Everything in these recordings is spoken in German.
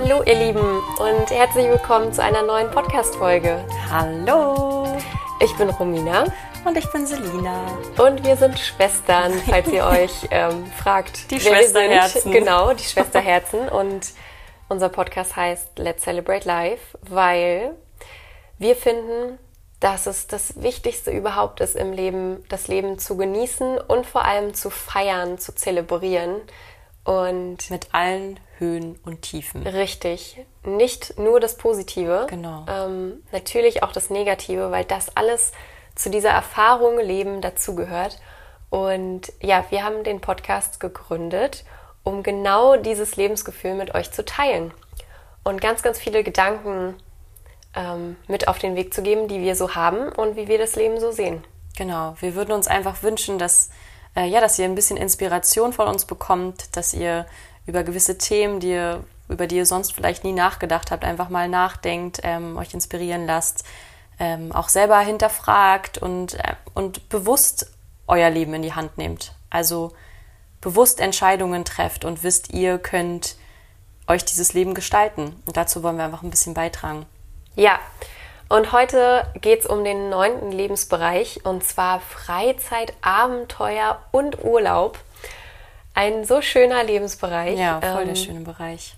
Hallo ihr Lieben und herzlich willkommen zu einer neuen Podcast-Folge. Hallo! Ich bin Romina. Und ich bin Selina. Und wir sind Schwestern, falls ihr euch ähm, fragt. Die Schwesterherzen. Genau, die Schwesterherzen. Und unser Podcast heißt Let's Celebrate Life, weil wir finden, dass es das Wichtigste überhaupt ist im Leben, das Leben zu genießen und vor allem zu feiern, zu zelebrieren. Und mit allen Höhen und Tiefen. Richtig. Nicht nur das Positive. Genau. Ähm, natürlich auch das Negative, weil das alles zu dieser Erfahrung Leben dazugehört. Und ja, wir haben den Podcast gegründet, um genau dieses Lebensgefühl mit euch zu teilen und ganz, ganz viele Gedanken ähm, mit auf den Weg zu geben, die wir so haben und wie wir das Leben so sehen. Genau, wir würden uns einfach wünschen, dass, äh, ja, dass ihr ein bisschen Inspiration von uns bekommt, dass ihr über gewisse Themen, die ihr, über die ihr sonst vielleicht nie nachgedacht habt, einfach mal nachdenkt, ähm, euch inspirieren lasst, ähm, auch selber hinterfragt und, äh, und bewusst euer Leben in die Hand nehmt. Also bewusst Entscheidungen trefft und wisst, ihr könnt euch dieses Leben gestalten. Und dazu wollen wir einfach ein bisschen beitragen. Ja, und heute geht es um den neunten Lebensbereich und zwar Freizeit, Abenteuer und Urlaub. Ein so schöner Lebensbereich. Ja, voll der ähm, schöne Bereich.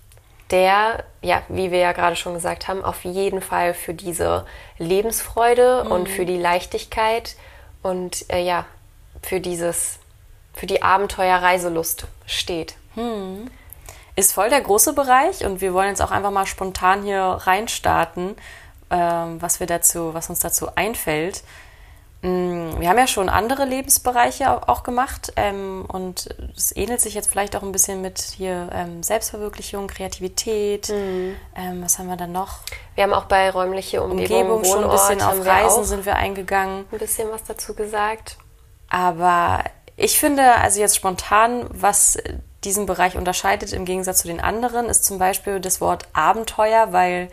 Der, ja, wie wir ja gerade schon gesagt haben, auf jeden Fall für diese Lebensfreude mhm. und für die Leichtigkeit und äh, ja, für dieses, für die Abenteuer-Reiselust steht. Mhm ist voll der große Bereich und wir wollen jetzt auch einfach mal spontan hier reinstarten, ähm, was wir dazu, was uns dazu einfällt. Mm, wir haben ja schon andere Lebensbereiche auch gemacht ähm, und es ähnelt sich jetzt vielleicht auch ein bisschen mit hier ähm, Selbstverwirklichung, Kreativität. Mhm. Ähm, was haben wir dann noch? Wir haben auch bei räumliche Umgebung, Umgebung schon ein bisschen auf Reisen sind wir eingegangen. Ein bisschen was dazu gesagt. Aber ich finde, also jetzt spontan, was diesen Bereich unterscheidet im Gegensatz zu den anderen, ist zum Beispiel das Wort Abenteuer, weil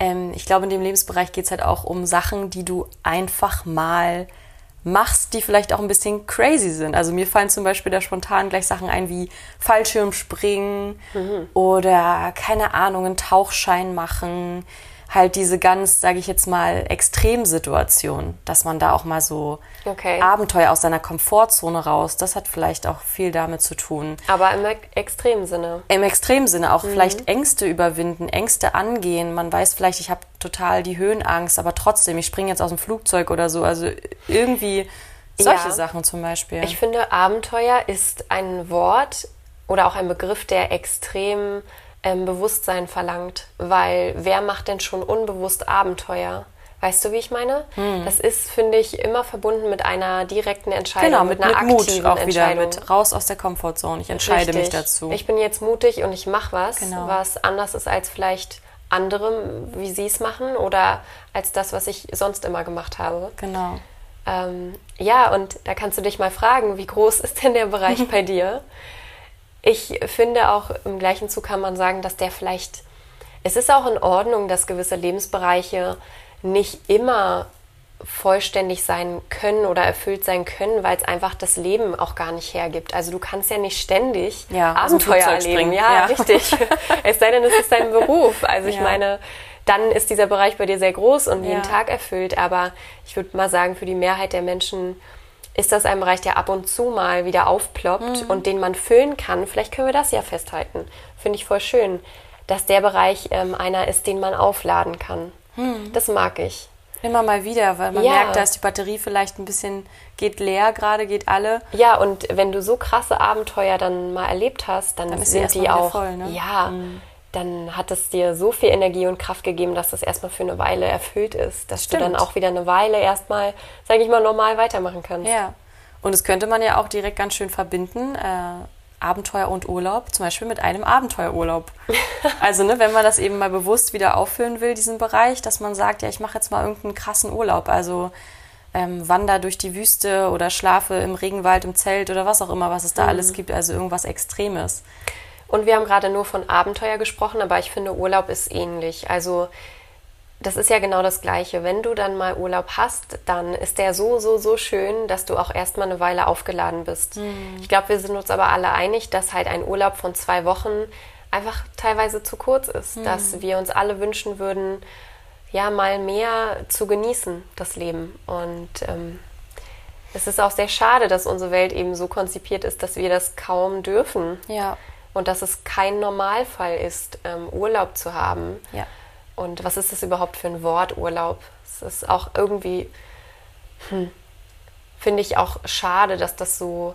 ähm, ich glaube, in dem Lebensbereich geht es halt auch um Sachen, die du einfach mal machst, die vielleicht auch ein bisschen crazy sind. Also mir fallen zum Beispiel da spontan gleich Sachen ein wie Fallschirmspringen mhm. oder keine Ahnung, einen Tauchschein machen, halt diese ganz, sage ich jetzt mal, Extremsituation, dass man da auch mal so okay. Abenteuer aus seiner Komfortzone raus, das hat vielleicht auch viel damit zu tun. Aber im extremen Sinne. Im extremen Sinne auch mhm. vielleicht Ängste überwinden, Ängste angehen. Man weiß vielleicht, ich habe total die Höhenangst, aber trotzdem, ich springe jetzt aus dem Flugzeug oder so. Also irgendwie solche ja. Sachen zum Beispiel. Ich finde, Abenteuer ist ein Wort oder auch ein Begriff, der extrem ähm, Bewusstsein verlangt, weil wer macht denn schon unbewusst Abenteuer? Weißt du, wie ich meine? Hm. Das ist, finde ich, immer verbunden mit einer direkten Entscheidung, genau, mit, mit einer mit aktiven Mut auch wieder, mit raus aus der Komfortzone. Ich entscheide Richtig. mich dazu. Ich bin jetzt mutig und ich mache was, genau. was anders ist als vielleicht andere, wie sie es machen oder als das, was ich sonst immer gemacht habe. Genau. Ähm, ja, und da kannst du dich mal fragen, wie groß ist denn der Bereich bei dir? Ich finde auch im gleichen Zug kann man sagen, dass der vielleicht, es ist auch in Ordnung, dass gewisse Lebensbereiche nicht immer vollständig sein können oder erfüllt sein können, weil es einfach das Leben auch gar nicht hergibt. Also du kannst ja nicht ständig ja, Abenteuer erleben. Ja, ja, richtig. es sei denn, es ist dein Beruf. Also ich ja. meine, dann ist dieser Bereich bei dir sehr groß und jeden Tag erfüllt. Aber ich würde mal sagen, für die Mehrheit der Menschen ist das ein Bereich, der ab und zu mal wieder aufploppt mhm. und den man füllen kann. Vielleicht können wir das ja festhalten. Finde ich voll schön, dass der Bereich ähm, einer ist, den man aufladen kann. Mhm. Das mag ich. Immer mal wieder, weil man ja. merkt, da ist die Batterie vielleicht ein bisschen, geht leer gerade, geht alle. Ja, und wenn du so krasse Abenteuer dann mal erlebt hast, dann, dann sind die auch, voll, ne? ja, mhm dann hat es dir so viel Energie und Kraft gegeben, dass das erstmal für eine Weile erfüllt ist, dass Stimmt. du dann auch wieder eine Weile erstmal, sage ich mal, normal weitermachen kannst. Ja. Und das könnte man ja auch direkt ganz schön verbinden, äh, Abenteuer und Urlaub, zum Beispiel mit einem Abenteuerurlaub. also, ne, wenn man das eben mal bewusst wieder auffüllen will, diesen Bereich, dass man sagt, ja, ich mache jetzt mal irgendeinen krassen Urlaub, also ähm, wander durch die Wüste oder schlafe im Regenwald im Zelt oder was auch immer, was es da mhm. alles gibt, also irgendwas Extremes. Und wir haben gerade nur von Abenteuer gesprochen, aber ich finde, Urlaub ist ähnlich. Also das ist ja genau das Gleiche. Wenn du dann mal Urlaub hast, dann ist der so, so, so schön, dass du auch erstmal eine Weile aufgeladen bist. Mhm. Ich glaube, wir sind uns aber alle einig, dass halt ein Urlaub von zwei Wochen einfach teilweise zu kurz ist, mhm. dass wir uns alle wünschen würden, ja, mal mehr zu genießen, das Leben. Und ähm, es ist auch sehr schade, dass unsere Welt eben so konzipiert ist, dass wir das kaum dürfen. Ja. Und dass es kein Normalfall ist, ähm, Urlaub zu haben. Ja. Und was ist das überhaupt für ein Wort, Urlaub? Es ist auch irgendwie, hm, finde ich auch schade, dass das so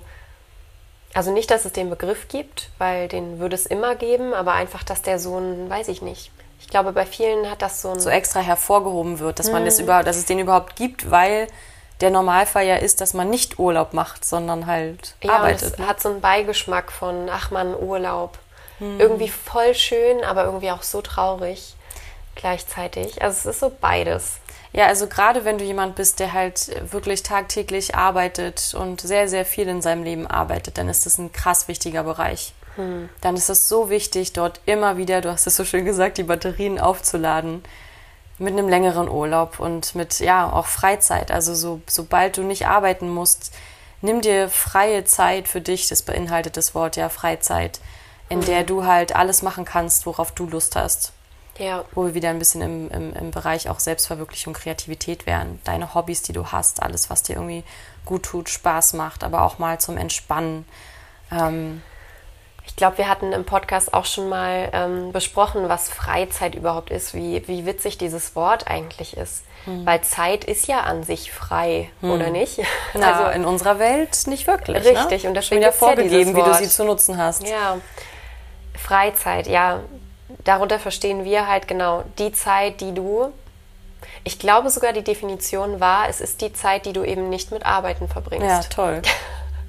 also nicht, dass es den Begriff gibt, weil den würde es immer geben, aber einfach, dass der so ein, weiß ich nicht. Ich glaube, bei vielen hat das so ein. So extra hervorgehoben wird, dass man das mhm. überhaupt, dass es den überhaupt gibt, weil der Normalfall ja ist, dass man nicht Urlaub macht, sondern halt ja, arbeitet. Es ne? hat so einen Beigeschmack von, ach man, Urlaub. Hm. Irgendwie voll schön, aber irgendwie auch so traurig gleichzeitig. Also es ist so beides. Ja, also gerade wenn du jemand bist, der halt wirklich tagtäglich arbeitet und sehr, sehr viel in seinem Leben arbeitet, dann ist das ein krass wichtiger Bereich. Hm. Dann ist es so wichtig, dort immer wieder, du hast es so schön gesagt, die Batterien aufzuladen mit einem längeren Urlaub und mit ja auch Freizeit. Also so, sobald du nicht arbeiten musst, nimm dir freie Zeit für dich. Das beinhaltet das Wort ja Freizeit, in mhm. der du halt alles machen kannst, worauf du Lust hast. Ja. Wo wir wieder ein bisschen im, im, im Bereich auch Selbstverwirklichung, Kreativität wären. Deine Hobbys, die du hast, alles, was dir irgendwie gut tut, Spaß macht, aber auch mal zum Entspannen. Ähm, ich glaube, wir hatten im Podcast auch schon mal ähm, besprochen, was Freizeit überhaupt ist, wie, wie witzig dieses Wort eigentlich ist. Hm. Weil Zeit ist ja an sich frei, hm. oder nicht? Na, also in unserer Welt nicht wirklich. Ne? Richtig, ne? und das wird ja vorgegeben, wie du sie zu nutzen hast. Ja, Freizeit, ja darunter verstehen wir halt genau die Zeit, die du, ich glaube sogar die Definition war, es ist die Zeit, die du eben nicht mit Arbeiten verbringst. Ja, toll.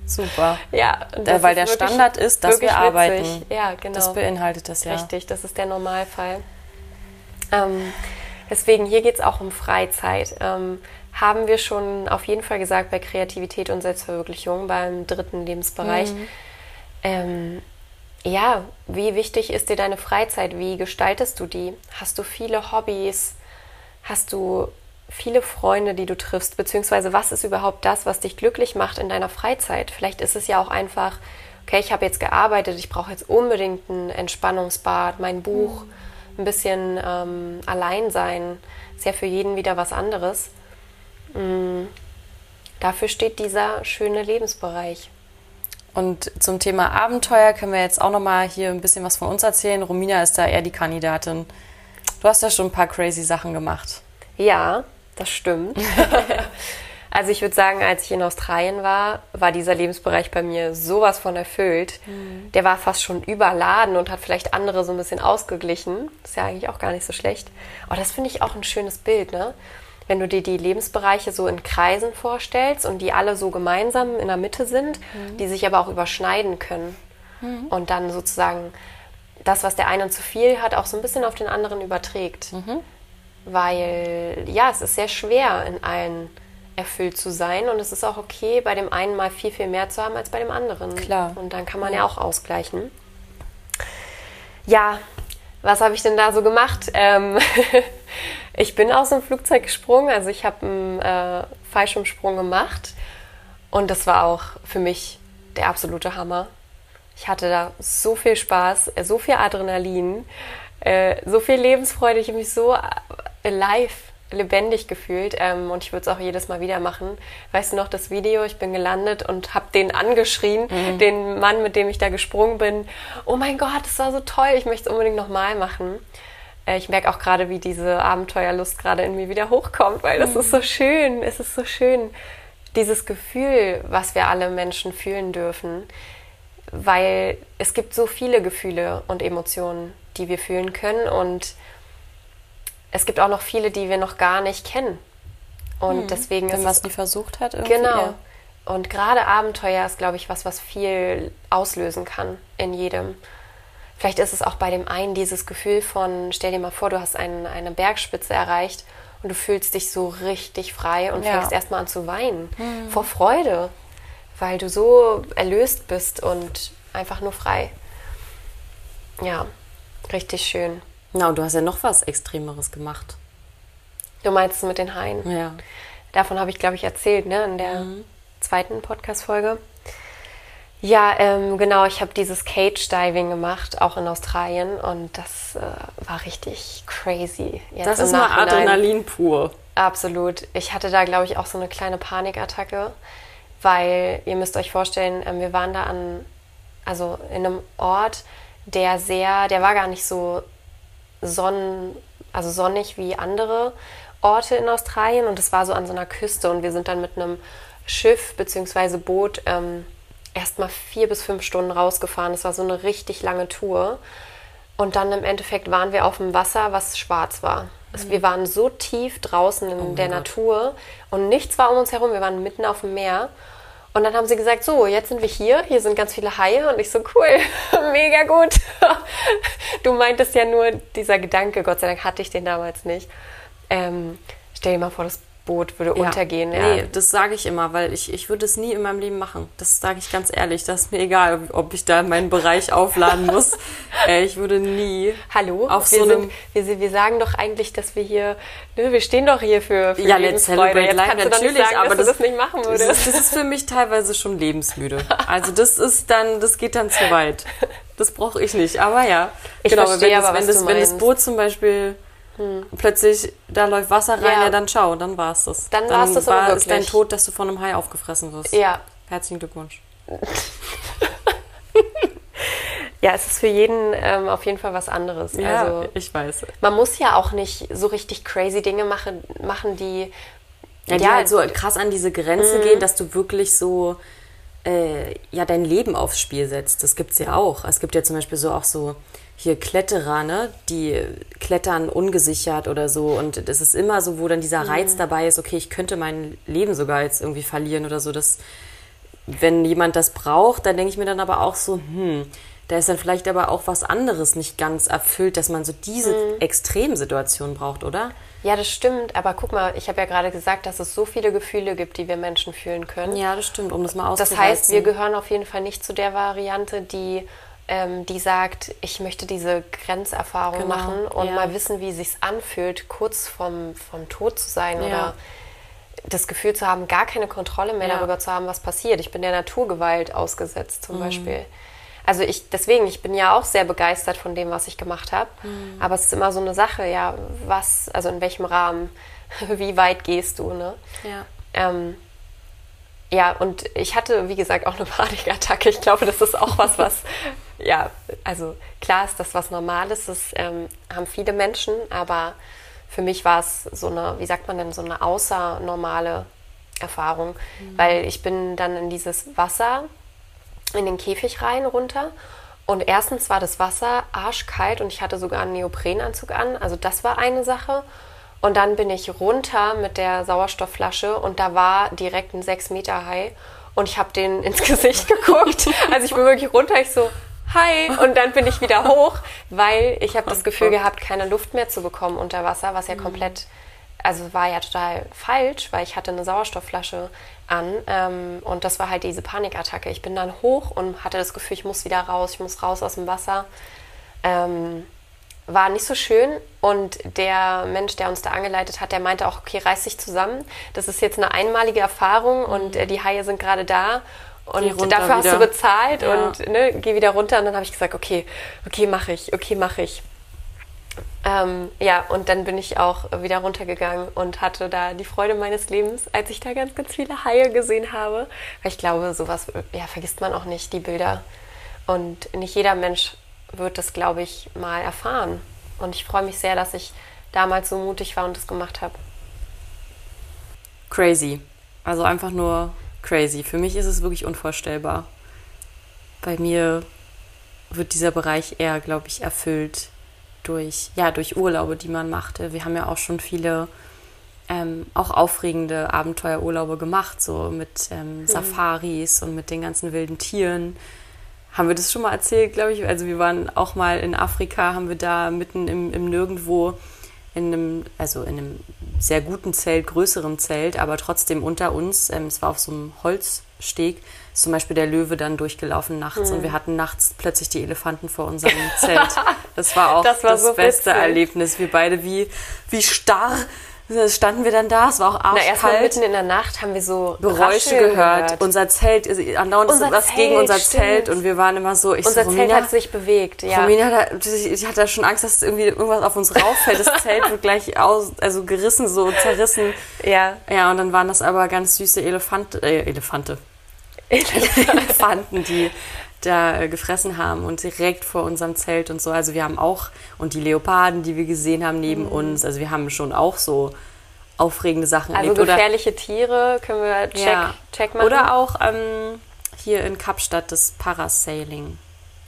Super. ja, da, weil der wirklich, Standard ist, dass wir arbeiten. Witzig. Ja, genau. Das beinhaltet das ja. Richtig, das ist der Normalfall. Ähm, deswegen, hier geht es auch um Freizeit. Ähm, haben wir schon auf jeden Fall gesagt bei Kreativität und Selbstverwirklichung beim dritten Lebensbereich. Mhm. Ähm, ja, wie wichtig ist dir deine Freizeit? Wie gestaltest du die? Hast du viele Hobbys? Hast du viele Freunde, die du triffst? Beziehungsweise was ist überhaupt das, was dich glücklich macht in deiner Freizeit? Vielleicht ist es ja auch einfach, okay, ich habe jetzt gearbeitet, ich brauche jetzt unbedingt ein Entspannungsbad, mein Buch, ein bisschen ähm, allein sein. Ist ja für jeden wieder was anderes. Mhm. Dafür steht dieser schöne Lebensbereich. Und zum Thema Abenteuer können wir jetzt auch noch mal hier ein bisschen was von uns erzählen. Romina ist da eher die Kandidatin. Du hast ja schon ein paar crazy Sachen gemacht. Ja, das stimmt. also ich würde sagen, als ich in Australien war, war dieser Lebensbereich bei mir sowas von erfüllt. Mhm. Der war fast schon überladen und hat vielleicht andere so ein bisschen ausgeglichen. Das ist ja eigentlich auch gar nicht so schlecht. Aber das finde ich auch ein schönes Bild, ne? wenn du dir die Lebensbereiche so in Kreisen vorstellst und die alle so gemeinsam in der Mitte sind, mhm. die sich aber auch überschneiden können. Mhm. Und dann sozusagen das, was der eine zu viel hat, auch so ein bisschen auf den anderen überträgt. Mhm. Weil ja, es ist sehr schwer, in allen erfüllt zu sein und es ist auch okay, bei dem einen mal viel, viel mehr zu haben als bei dem anderen. Klar. Und dann kann man ja, ja auch ausgleichen. Ja, was habe ich denn da so gemacht? Ähm Ich bin aus dem Flugzeug gesprungen, also ich habe einen äh, Fallschirmsprung gemacht und das war auch für mich der absolute Hammer. Ich hatte da so viel Spaß, so viel Adrenalin, äh, so viel Lebensfreude. Ich habe mich so alive, lebendig gefühlt ähm, und ich würde es auch jedes Mal wieder machen. Weißt du noch das Video? Ich bin gelandet und habe den angeschrien, mhm. den Mann, mit dem ich da gesprungen bin. Oh mein Gott, das war so toll! Ich möchte es unbedingt nochmal machen. Äh, ich merke auch gerade, wie diese Abenteuerlust gerade in mir wieder hochkommt, weil das mhm. ist so schön. Es ist so schön, dieses Gefühl, was wir alle Menschen fühlen dürfen. Weil es gibt so viele Gefühle und Emotionen, die wir fühlen können. Und es gibt auch noch viele, die wir noch gar nicht kennen. Und mhm. deswegen Wenn ist es nie versucht hat, irgendwie. Genau. Ja. Und gerade Abenteuer ist, glaube ich, was, was viel auslösen kann in jedem. Vielleicht ist es auch bei dem einen dieses Gefühl von, stell dir mal vor, du hast ein, eine Bergspitze erreicht und du fühlst dich so richtig frei und ja. fängst erstmal an zu weinen. Mhm. Vor Freude, weil du so erlöst bist und einfach nur frei. Ja, richtig schön. Na, und du hast ja noch was Extremeres gemacht. Du meinst es mit den Haien? Ja. Davon habe ich, glaube ich, erzählt, ne, in der mhm. zweiten Podcast-Folge. Ja, ähm, genau. Ich habe dieses Cage Diving gemacht, auch in Australien, und das äh, war richtig crazy. Jetzt das ist mal Adrenalin pur. Absolut. Ich hatte da, glaube ich, auch so eine kleine Panikattacke, weil ihr müsst euch vorstellen, ähm, wir waren da an, also in einem Ort, der sehr, der war gar nicht so sonnen, also sonnig wie andere Orte in Australien und es war so an so einer Küste und wir sind dann mit einem Schiff bzw. Boot ähm, erstmal vier bis fünf Stunden rausgefahren. Es war so eine richtig lange Tour. Und dann im Endeffekt waren wir auf dem Wasser, was schwarz war. Also wir waren so tief draußen in oh der. Natur und nichts war um uns herum. Wir waren mitten auf dem Meer. Und dann haben sie gesagt, so, jetzt sind wir hier, hier sind ganz viele Haie. Und ich so, cool, mega gut. du meintest ja nur dieser Gedanke, Gott sei Dank hatte ich den damals nicht. Ähm, stell dir mal vor, das Boot würde ja. untergehen. Ja. Nee, das sage ich immer, weil ich, ich würde es nie in meinem Leben machen. Das sage ich ganz ehrlich. Das ist mir egal, ob ich da meinen Bereich aufladen muss. äh, ich würde nie. Hallo? Auf wir, so sind, wir, wir sagen doch eigentlich, dass wir hier, ne, wir stehen doch hier für, für ja, Celebrate Jetzt Life, natürlich, sagen, aber das, das, nicht machen würdest. Das, das ist für mich teilweise schon lebensmüde. Also das ist dann, das geht dann zu weit. Das brauche ich nicht. Aber ja, ich genau, verstehe wenn, das, aber, wenn, das, wenn das Boot zum Beispiel hm. Plötzlich, da läuft Wasser rein, ja, ja dann schau, dann war es das. Dann, dann war's das war es dein Tod, dass du von einem Hai aufgefressen wirst. Ja. Herzlichen Glückwunsch. ja, es ist für jeden ähm, auf jeden Fall was anderes. Ja, also, ich weiß. Man muss ja auch nicht so richtig crazy Dinge machen, machen die. Ja, die ja, halt so krass an diese Grenze mhm. gehen, dass du wirklich so äh, ja dein Leben aufs Spiel setzt. Das gibt es ja auch. Es gibt ja zum Beispiel so auch so hier Kletterer, ne, die klettern ungesichert oder so. Und das ist immer so, wo dann dieser mhm. Reiz dabei ist, okay, ich könnte mein Leben sogar jetzt irgendwie verlieren oder so. Das, wenn jemand das braucht, dann denke ich mir dann aber auch so, hm, da ist dann vielleicht aber auch was anderes nicht ganz erfüllt, dass man so diese mhm. Extremsituation braucht, oder? Ja, das stimmt. Aber guck mal, ich habe ja gerade gesagt, dass es so viele Gefühle gibt, die wir Menschen fühlen können. Ja, das stimmt, um das mal auszureizen. Das heißt, wir gehören auf jeden Fall nicht zu der Variante, die ähm, die sagt, ich möchte diese Grenzerfahrung genau, machen und ja. mal wissen, wie es sich anfühlt, kurz vom, vom Tod zu sein ja. oder das Gefühl zu haben, gar keine Kontrolle mehr ja. darüber zu haben, was passiert. Ich bin der Naturgewalt ausgesetzt zum mhm. Beispiel. Also ich, deswegen, ich bin ja auch sehr begeistert von dem, was ich gemacht habe. Mhm. Aber es ist immer so eine Sache, ja, was, also in welchem Rahmen, wie weit gehst du, ne? Ja. Ähm, ja, und ich hatte, wie gesagt, auch eine Panikattacke. Ich glaube, das ist auch was, was, ja, also klar ist das was Normales. Das ähm, haben viele Menschen, aber für mich war es so eine, wie sagt man denn, so eine außernormale Erfahrung, mhm. weil ich bin dann in dieses Wasser, in den Käfig rein runter und erstens war das Wasser arschkalt und ich hatte sogar einen Neoprenanzug an, also das war eine Sache. Und dann bin ich runter mit der Sauerstoffflasche und da war direkt ein 6 Meter Hai und ich habe den ins Gesicht geguckt. Also ich bin wirklich runter, ich so, hi. Und dann bin ich wieder hoch, weil ich habe das Gefühl gehabt, keine Luft mehr zu bekommen unter Wasser, was ja mhm. komplett, also war ja total falsch, weil ich hatte eine Sauerstoffflasche an ähm, und das war halt diese Panikattacke. Ich bin dann hoch und hatte das Gefühl, ich muss wieder raus, ich muss raus aus dem Wasser. Ähm, war nicht so schön. Und der Mensch, der uns da angeleitet hat, der meinte auch, okay, reiß dich zusammen. Das ist jetzt eine einmalige Erfahrung und mhm. äh, die Haie sind gerade da. Und dafür hast du bezahlt ja. und ne, geh wieder runter. Und dann habe ich gesagt, okay, okay, mache ich, okay, mache ich. Ähm, ja, und dann bin ich auch wieder runtergegangen und hatte da die Freude meines Lebens, als ich da ganz, ganz viele Haie gesehen habe. Weil ich glaube, sowas ja, vergisst man auch nicht, die Bilder. Und nicht jeder Mensch wird das, glaube ich, mal erfahren. Und ich freue mich sehr, dass ich damals so mutig war und das gemacht habe. Crazy. Also einfach nur crazy. Für mich ist es wirklich unvorstellbar. Bei mir wird dieser Bereich eher, glaube ich, erfüllt durch, ja, durch Urlaube, die man machte. Wir haben ja auch schon viele ähm, auch aufregende Abenteuerurlaube gemacht, so mit ähm, mhm. Safaris und mit den ganzen wilden Tieren haben wir das schon mal erzählt, glaube ich. Also wir waren auch mal in Afrika, haben wir da mitten im, im Nirgendwo in einem, also in einem sehr guten Zelt, größeren Zelt, aber trotzdem unter uns, ähm, es war auf so einem Holzsteg, ist zum Beispiel der Löwe dann durchgelaufen nachts mhm. und wir hatten nachts plötzlich die Elefanten vor unserem Zelt. Das war auch das, war das so beste witzig. Erlebnis. Wir beide wie, wie starr standen wir dann da, es war auch Na, erstmal arschkalt. mitten in der Nacht haben wir so Geräusche Rascheln gehört. Unser Zelt, also andauernd ist was gegen unser stimmt. Zelt und wir waren immer so, ich Unser so, Zelt Romina, hat sich bewegt, ja. Romina, hat, ich hatte schon Angst, dass irgendwie irgendwas auf uns rauffällt. Das Zelt wird gleich aus, also gerissen, so zerrissen. Ja. Ja, und dann waren das aber ganz süße Elefante, äh, Elefante. Elefanten, die da äh, gefressen haben und direkt vor unserem Zelt und so. Also wir haben auch, und die Leoparden, die wir gesehen haben neben Mhm. uns, also wir haben schon auch so aufregende Sachen Also erlebt. gefährliche Tiere können wir check, ja. check machen. Oder auch ähm, hier in Kapstadt das Parasailing.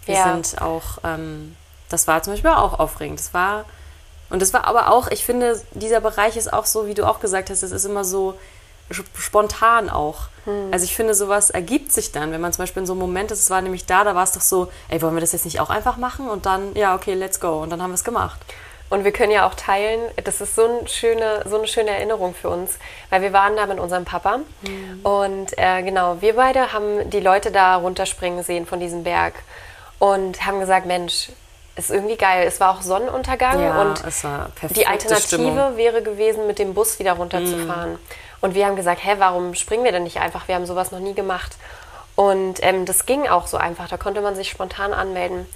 Wir Ja. sind auch, ähm, das war zum Beispiel auch aufregend. Das war, und das war aber auch, ich finde, dieser Bereich ist auch so, wie du auch gesagt hast, es ist immer so sp- spontan auch. Hm. Also ich finde, sowas ergibt sich dann, wenn man zum Beispiel in so einem Moment ist, es war nämlich da, da war es doch so, ey, wollen wir das jetzt nicht auch einfach machen? Und dann, ja, okay, let's go. Und dann haben wir es gemacht. Und wir können ja auch teilen, das ist so eine schöne, so eine schöne Erinnerung für uns, weil wir waren da mit unserem Papa und äh, genau, wir beide haben die Leute da runterspringen sehen von diesem Berg und haben gesagt, Mensch, ist irgendwie geil. Es war auch Sonnenuntergang Ja, und es war perfekte die Alternative Stimmung. wäre gewesen, mit dem Bus wieder runterzufahren. Und wir haben gesagt, hä, warum springen wir denn nicht einfach? Wir haben sowas noch nie gemacht. Und ähm, das ging auch so einfach. Da konnte man sich spontan anmelden.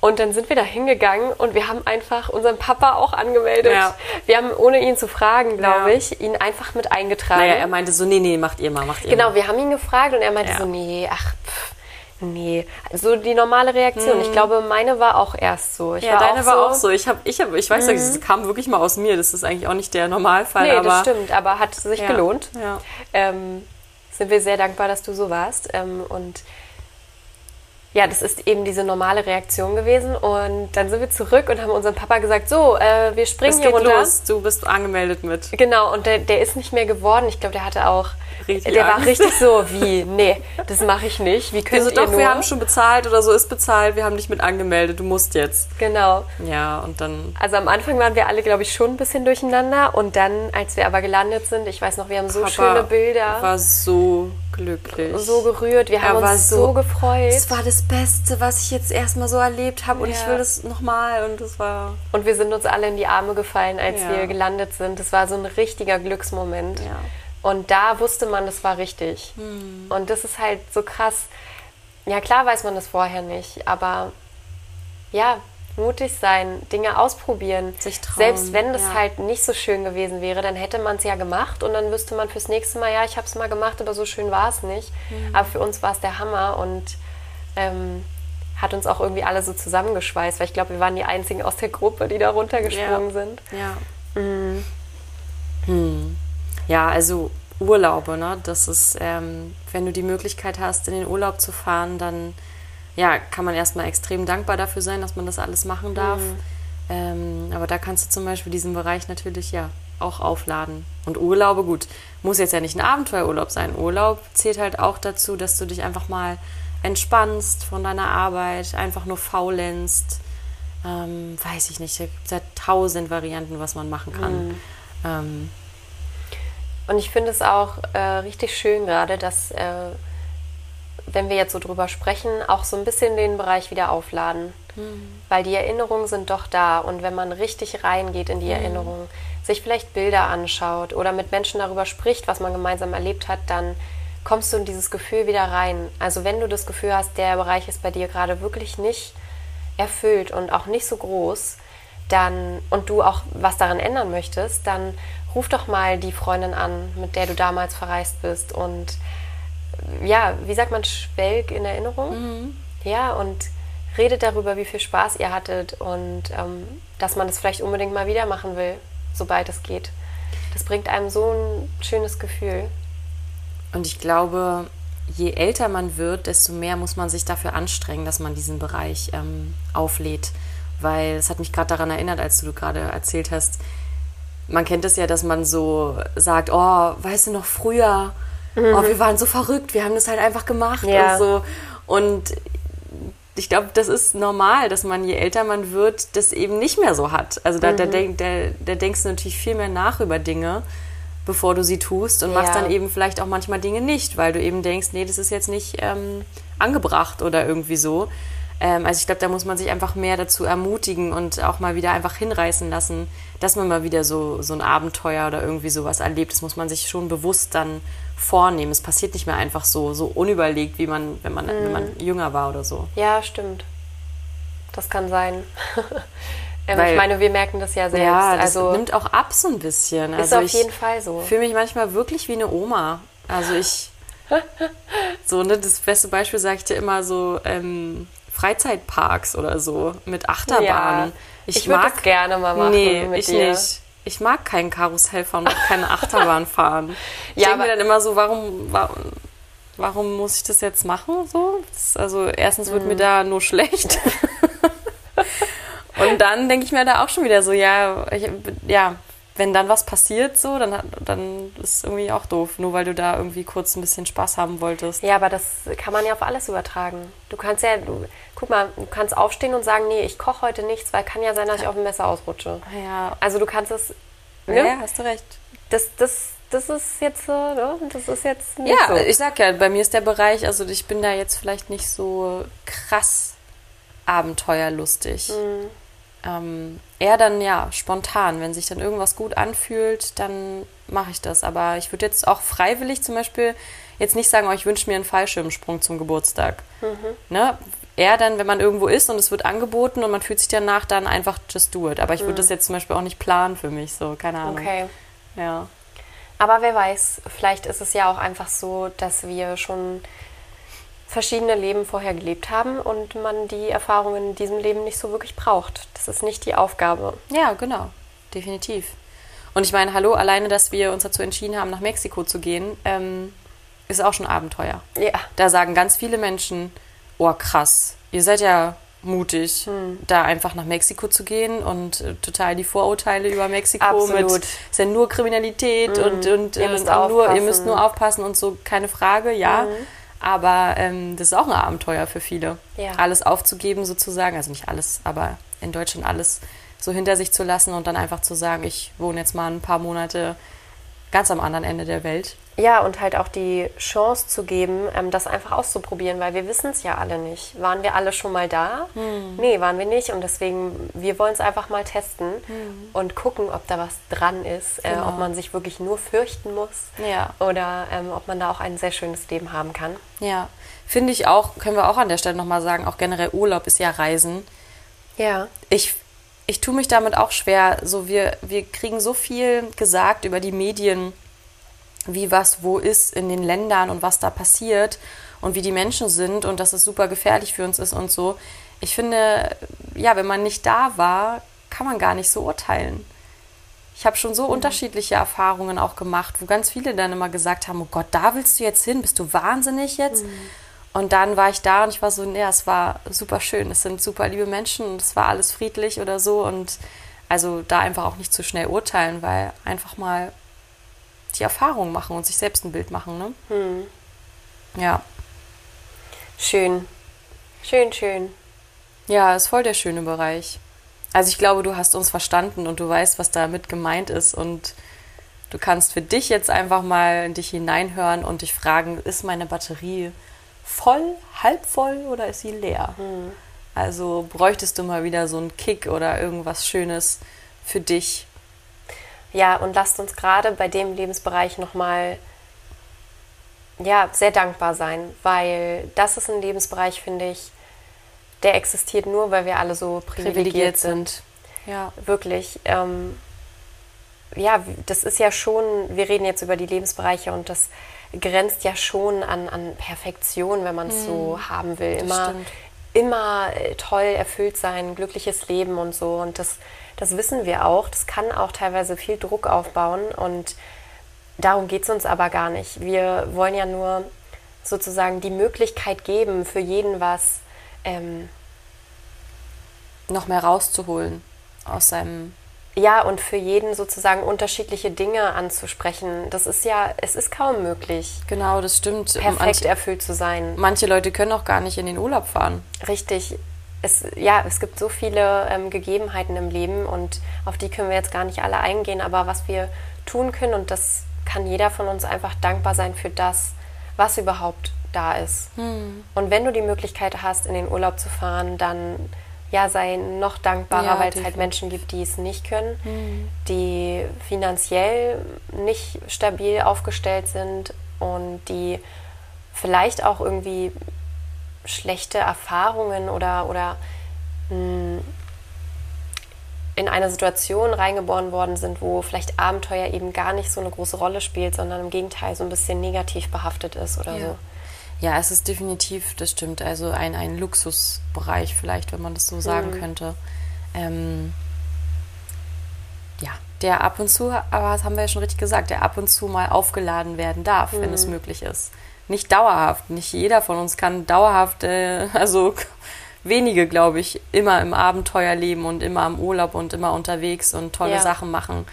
Und dann sind wir da hingegangen und wir haben einfach unseren Papa auch angemeldet. Ja. Wir haben, ohne ihn zu fragen, glaube Ja. ich, ihn einfach mit eingetragen. Naja, er meinte so, nee, nee, macht ihr mal, macht ihr Genau, mal. wir haben ihn gefragt und er meinte Ja. so, nee, ach, pff, nee. So die normale Reaktion. Ich glaube, meine war auch erst so. Ich Hm. Ja, deine auch war so, Mhm. auch so. Ich, hab, ich, hab, ich weiß nicht, es kam wirklich mal aus mir. Das ist eigentlich auch nicht der Normalfall. Nee, aber das stimmt, aber hat sich Ja. gelohnt. Ja. Ähm, sind wir sehr dankbar, dass du so warst. Ähm, und ja, das ist eben diese normale Reaktion gewesen. Und dann sind wir zurück und haben unserem Papa gesagt, so, äh, wir springen Es hier geht runter. los. Du bist angemeldet mit. Genau, und der, der ist nicht mehr geworden. Ich glaube, der hatte auch. Richtig der war Angst. richtig so, wie, nee, das mache ich nicht. Wie könnt Also ihr doch, nur? wir haben schon bezahlt oder so ist bezahlt. Wir haben dich mit angemeldet. Du musst jetzt. Genau. Ja, und dann. Also am Anfang waren wir alle, glaube ich, schon ein bisschen durcheinander. Und dann, als wir aber gelandet sind, ich weiß noch, wir haben so Papa schöne Bilder, war so glücklich. so gerührt, wir Er haben war uns so, gefreut. Das war das Beste, was ich jetzt erstmal so erlebt habe. Und ich Ja. will das nochmal. Und das war. Und wir sind uns alle in die Arme gefallen, als Ja. wir gelandet sind. Das war so ein richtiger Glücksmoment. Ja. Hm. Und da wusste man, das war richtig. Und das ist halt so krass. Ja, klar weiß man das vorher nicht, aber ja, mutig sein, Dinge ausprobieren. Sich trauen, Selbst wenn das ja. halt nicht so schön gewesen wäre, dann hätte man es ja gemacht und dann wüsste man fürs nächste Mal, ja, ich habe es mal gemacht, aber so schön war es nicht. Mhm. Aber für uns war es der Hammer und ähm, hat uns auch irgendwie alle so zusammengeschweißt, weil ich glaube, wir waren die einzigen aus der Gruppe, die da runtergesprungen Ja. sind. Ja. Hm. Ja, also Urlaube, ne? Das ist, ähm, wenn du die Möglichkeit hast, in den Urlaub zu fahren, dann ja, kann man erstmal extrem dankbar dafür sein, dass man das alles machen darf. Ähm, aber da kannst du zum Beispiel diesen Bereich natürlich ja auch aufladen. Und Urlaube, gut, muss jetzt ja nicht ein Abenteuerurlaub sein. Urlaub zählt halt auch dazu, dass du dich einfach mal entspannst von deiner Arbeit, einfach nur faulenzt. Ähm, weiß ich nicht, da gibt es ja tausend Varianten, was man machen kann. Ähm, Und ich finde es auch äh, richtig schön gerade, dass, äh, wenn wir jetzt so drüber sprechen, auch so ein bisschen den Bereich wieder aufladen. Weil die Erinnerungen sind doch da. Und wenn man richtig reingeht in die Erinnerungen, sich vielleicht Bilder anschaut oder mit Menschen darüber spricht, was man gemeinsam erlebt hat, dann kommst du in dieses Gefühl wieder rein. Also wenn du das Gefühl hast, der Bereich ist bei dir gerade wirklich nicht erfüllt und auch nicht so groß, dann und du auch was daran ändern möchtest, dann ruf doch mal die Freundin an, mit der du damals verreist bist und ja, wie sagt man, schwelg in Erinnerung? Ja, und redet darüber, wie viel Spaß ihr hattet und ähm, dass man das vielleicht unbedingt mal wieder machen will, sobald es geht. Das bringt einem so ein schönes Gefühl. Und ich glaube, je älter man wird, desto mehr muss man sich dafür anstrengen, dass man diesen Bereich ähm, auflädt. Weil es hat mich gerade daran erinnert, als du gerade erzählt hast, man kennt es ja, dass man so sagt, oh, weißt du noch früher, oh, wir waren so verrückt, wir haben das halt einfach gemacht Ja. und so. Und ich glaube, das ist normal, dass man, je älter man wird, das eben nicht mehr so hat. Also da, da, denk, da, da denkst du natürlich viel mehr nach über Dinge, bevor du sie tust und machst Ja. dann eben vielleicht auch manchmal Dinge nicht, weil du eben denkst, nee, das ist jetzt nicht ähm, angebracht oder irgendwie so. Ähm, also ich glaube, da muss man sich einfach mehr dazu ermutigen und auch mal wieder einfach hinreißen lassen, dass man mal wieder so, so ein Abenteuer oder irgendwie sowas erlebt. Das muss man sich schon bewusst dann vornehmen. Es passiert nicht mehr einfach so, so unüberlegt, wie man, wenn man, mhm. wenn man jünger war oder so. Ja, stimmt. Das kann sein. Weil, ich meine, wir merken das ja selbst. Ja, das also nimmt auch ab so ein bisschen. Ist also auf jeden Fall so. Ich fühle mich manchmal wirklich wie eine Oma. Also ich so, ne, das beste Beispiel sage ich dir immer so, ähm, Freizeitparks oder so mit Achterbahnen. Ja, ich, ich mag das gerne mal machen. Nee, ich dir. nicht. Ich mag kein Karussell fahren und keine Achterbahn fahren. Ich ja, denke mir dann immer so, warum, warum, warum muss ich das jetzt machen? So? Also erstens wird mhm. mir da nur schlecht. und dann denke ich mir da auch schon wieder so, ja, ich, ja, wenn dann was passiert, so, dann, dann ist es irgendwie auch doof, nur weil du da irgendwie kurz ein bisschen Spaß haben wolltest. Ja, aber das kann man ja auf alles übertragen. Du kannst ja, du, guck mal, du kannst aufstehen und sagen, nee, ich koche heute nichts, weil kann ja sein, dass ich auf dem Messer ausrutsche. Ja. Also du kannst es. Ne? Ja, hast du recht. Das, das, das ist jetzt, ne? das ist jetzt nicht Ja, so. ich sag ja, bei mir ist der Bereich, also ich bin da jetzt vielleicht nicht so krass abenteuerlustig. Mhm. Ähm, eher dann ja spontan. Wenn sich dann irgendwas gut anfühlt, dann mache ich das. Aber ich würde jetzt auch freiwillig zum Beispiel jetzt nicht sagen, oh, ich wünsche mir einen Fallschirmsprung zum Geburtstag. Mhm. Ne? Eher dann, wenn man irgendwo ist und es wird angeboten und man fühlt sich danach, dann einfach just do it. Aber ich würde mhm. das jetzt zum Beispiel auch nicht planen für mich, so, keine Ahnung. Okay. Ja. Aber wer weiß, vielleicht ist es ja auch einfach so, dass wir schon verschiedene Leben vorher gelebt haben und man die Erfahrungen in diesem Leben nicht so wirklich braucht. Das ist nicht die Aufgabe. Ja, genau. Definitiv. Und ich meine, hallo, alleine, dass wir uns dazu entschieden haben, nach Mexiko zu gehen, ähm, ist auch schon Abenteuer. Ja. Da sagen ganz viele Menschen, oh krass, ihr seid ja mutig, hm. da einfach nach Mexiko zu gehen und äh, total die Vorurteile über Mexiko Absolut. mit ist ja nur Kriminalität hm. und, und ihr, müsst nur, ihr müsst nur aufpassen und so, keine Frage, ja. Hm. Aber ähm, das ist auch ein Abenteuer für viele. Ja. Alles aufzugeben sozusagen, also nicht alles, aber in Deutschland alles so hinter sich zu lassen und dann einfach zu sagen, ich wohne jetzt mal ein paar Monate ganz am anderen Ende der Welt. Ja, und halt auch die Chance zu geben, ähm, das einfach auszuprobieren, weil wir wissen es ja alle nicht. Waren wir alle schon mal da? Hm. Nee, waren wir nicht. Und deswegen, wir wollen es einfach mal testen hm. und gucken, ob da was dran ist, äh, genau. äh, ob man sich wirklich nur fürchten muss ja. oder ähm, ob man da auch ein sehr schönes Leben haben kann. Ja, finde ich auch, können wir auch an der Stelle nochmal sagen, auch generell Urlaub ist ja Reisen. Ja. Ich ich tue mich damit auch schwer. So, wir, wir kriegen so viel gesagt über die Medien, wie was wo ist in den Ländern und was da passiert und wie die Menschen sind und dass es super gefährlich für uns ist und so. Ich finde, ja, wenn man nicht da war, kann man gar nicht so urteilen. Ich habe schon so unterschiedliche Erfahrungen auch gemacht, wo ganz viele dann immer gesagt haben, oh Gott, da willst du jetzt hin? Bist du wahnsinnig jetzt? Mhm. Und dann war ich da und ich war so, nee, es war super schön. Es sind super liebe Menschen und es war alles friedlich oder so. Und also da einfach auch nicht zu schnell urteilen, weil einfach mal die Erfahrung machen und sich selbst ein Bild machen. Ne? Hm. Ja. Schön. Schön, schön. Ja, ist voll der schöne Bereich. Also ich glaube, du hast uns verstanden und du weißt, was damit gemeint ist und du kannst für dich jetzt einfach mal in dich hineinhören und dich fragen, ist meine Batterie voll, halb voll oder ist sie leer? Mhm. Also bräuchtest du mal wieder so einen Kick oder irgendwas Schönes für dich. Ja, und lasst uns gerade bei dem Lebensbereich nochmal ja, sehr dankbar sein, weil das ist ein Lebensbereich, finde ich, der existiert nur, weil wir alle so privilegiert, privilegiert sind. sind. Ja. Wirklich. Ähm, ja, das ist ja schon, wir reden jetzt über die Lebensbereiche und das grenzt ja schon an, an Perfektion, wenn man es hm. so haben will. Immer, immer äh, toll erfüllt sein, glückliches Leben und so. Und das, das wissen wir auch. Das kann auch teilweise viel Druck aufbauen. Und darum geht es uns aber gar nicht. Wir wollen ja nur sozusagen die Möglichkeit geben, für jeden was ähm, noch mehr rauszuholen aus seinem ja, und für jeden sozusagen unterschiedliche Dinge anzusprechen, das ist ja, es ist kaum möglich. Genau, das stimmt. Perfekt Manch, erfüllt zu sein. Manche Leute können auch gar nicht in den Urlaub fahren. Richtig. Es, ja, es gibt so viele ähm, Gegebenheiten im Leben und auf die können wir jetzt gar nicht alle eingehen, aber was wir tun können, und das kann jeder von uns einfach dankbar sein für das, was überhaupt da ist. Hm. Und wenn du die Möglichkeit hast, in den Urlaub zu fahren, dann ja, sei noch dankbarer, ja, weil es halt Menschen gibt, die es nicht können, hm. die finanziell nicht stabil aufgestellt sind und die vielleicht auch irgendwie schlechte Erfahrungen oder, oder mh, hm, in eine Situation reingeboren worden sind, wo vielleicht Abenteuer eben gar nicht so eine große Rolle spielt, sondern im Gegenteil so ein bisschen negativ behaftet ist oder ja. so. Ja, es ist definitiv, das stimmt, also ein, ein Luxusbereich vielleicht, wenn man das so sagen mhm. könnte. Ähm, ja, der ab und zu, aber das haben wir ja schon richtig gesagt, der ab und zu mal aufgeladen werden darf, mhm. wenn es mhm. möglich ist. Nicht dauerhaft, nicht jeder von uns kann dauerhaft, äh, also wenige, glaube ich, immer im Abenteuer leben und immer im Urlaub und immer unterwegs und tolle ja. Sachen machen.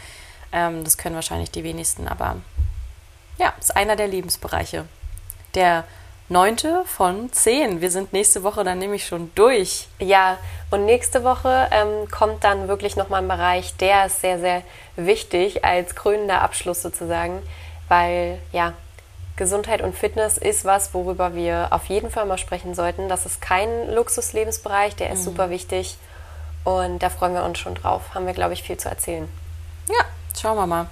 Ähm, das können wahrscheinlich die wenigsten, aber ja, ist einer der Lebensbereiche. Der neunte von zehn. Wir sind nächste Woche dann nämlich schon durch. Ja, und nächste Woche ähm, kommt dann wirklich nochmal ein Bereich, der ist sehr, sehr wichtig als krönender Abschluss sozusagen, weil ja, Gesundheit und Fitness ist was, worüber wir auf jeden Fall mal sprechen sollten. Das ist kein Luxuslebensbereich, der ist mhm. super wichtig und da freuen wir uns schon drauf. Haben wir, glaube ich, viel zu erzählen. Ja, schauen wir mal.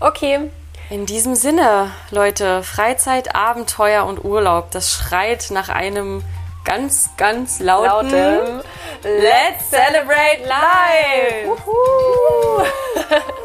Okay. In diesem Sinne, Leute, Freizeit, Abenteuer und Urlaub, das schreit nach einem ganz, ganz lauten Lautem Let's Celebrate Life!